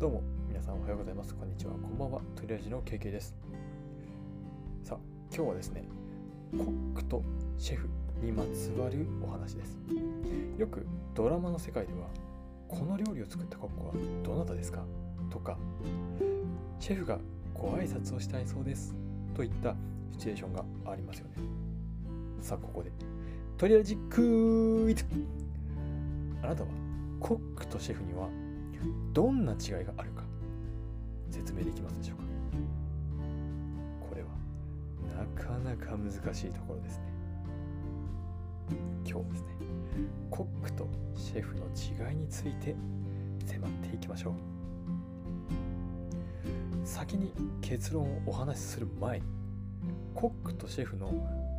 どうも皆さんおはトリアジの KK です。さあ今日はですねコックとシェフにまつわるお話です。よくドラマの世界ではこの料理を作ったコックはどなたですか？とかシェフがご挨拶をしたいそうです。といったシチュエーションがありますよね。さあここでとりあえずクイズ。あなたはコックとシェフにはどんな違いがあるか説明できますでしょうか？これはなかなか難しいところですね。今日ですねコックとシェフの違いについて迫っていきましょう。先に結論をお話しする前にコックとシェフの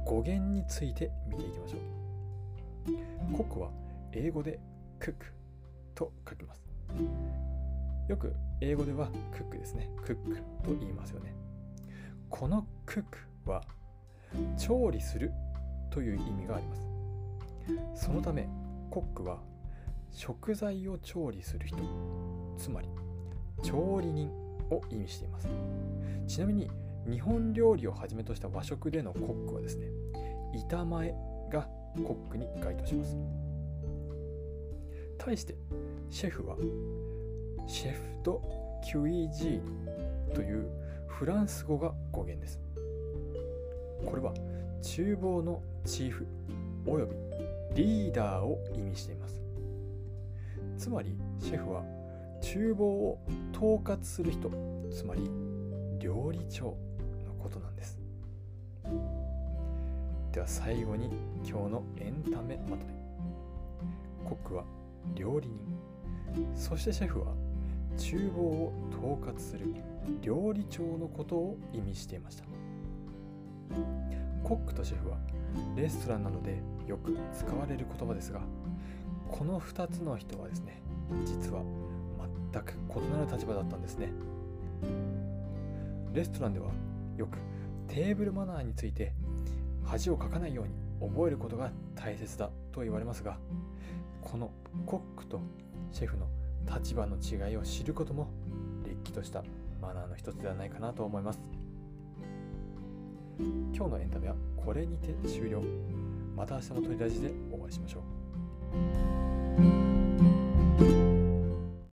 語源について見ていきましょう。コックは英語でクックと書きます。よく英語ではクックですね。クックと言いますよね。このクックは調理するという意味があります。そのためコックは食材を調理する人つまり調理人を意味しています。ちなみに日本料理をはじめとした和食でのコックはですね板前がコックに該当します。対してシェフはシェフとキュイジーというフランス語が語源です。これは厨房のチーフおよびリーダーを意味しています。つまりシェフは厨房を統括する人つまり料理長のことなんです。では最後に今日のエンタメまとめ。コックは料理人。そしてシェフは厨房を統括する料理長のことを意味していました。コックとシェフはレストランなどでよく使われる言葉ですがこの2つの人はですね実は全く異なる立場だったんですね。レストランではよくテーブルマナーについて恥をかかないように覚えることが大切だと言われますがこのコックとシェフの立場の違いを知ることもれっきとしたマナーの一つではないかなと思います。今日のエンタメはこれにて終了。また明日のトリラジでお会いしましょう。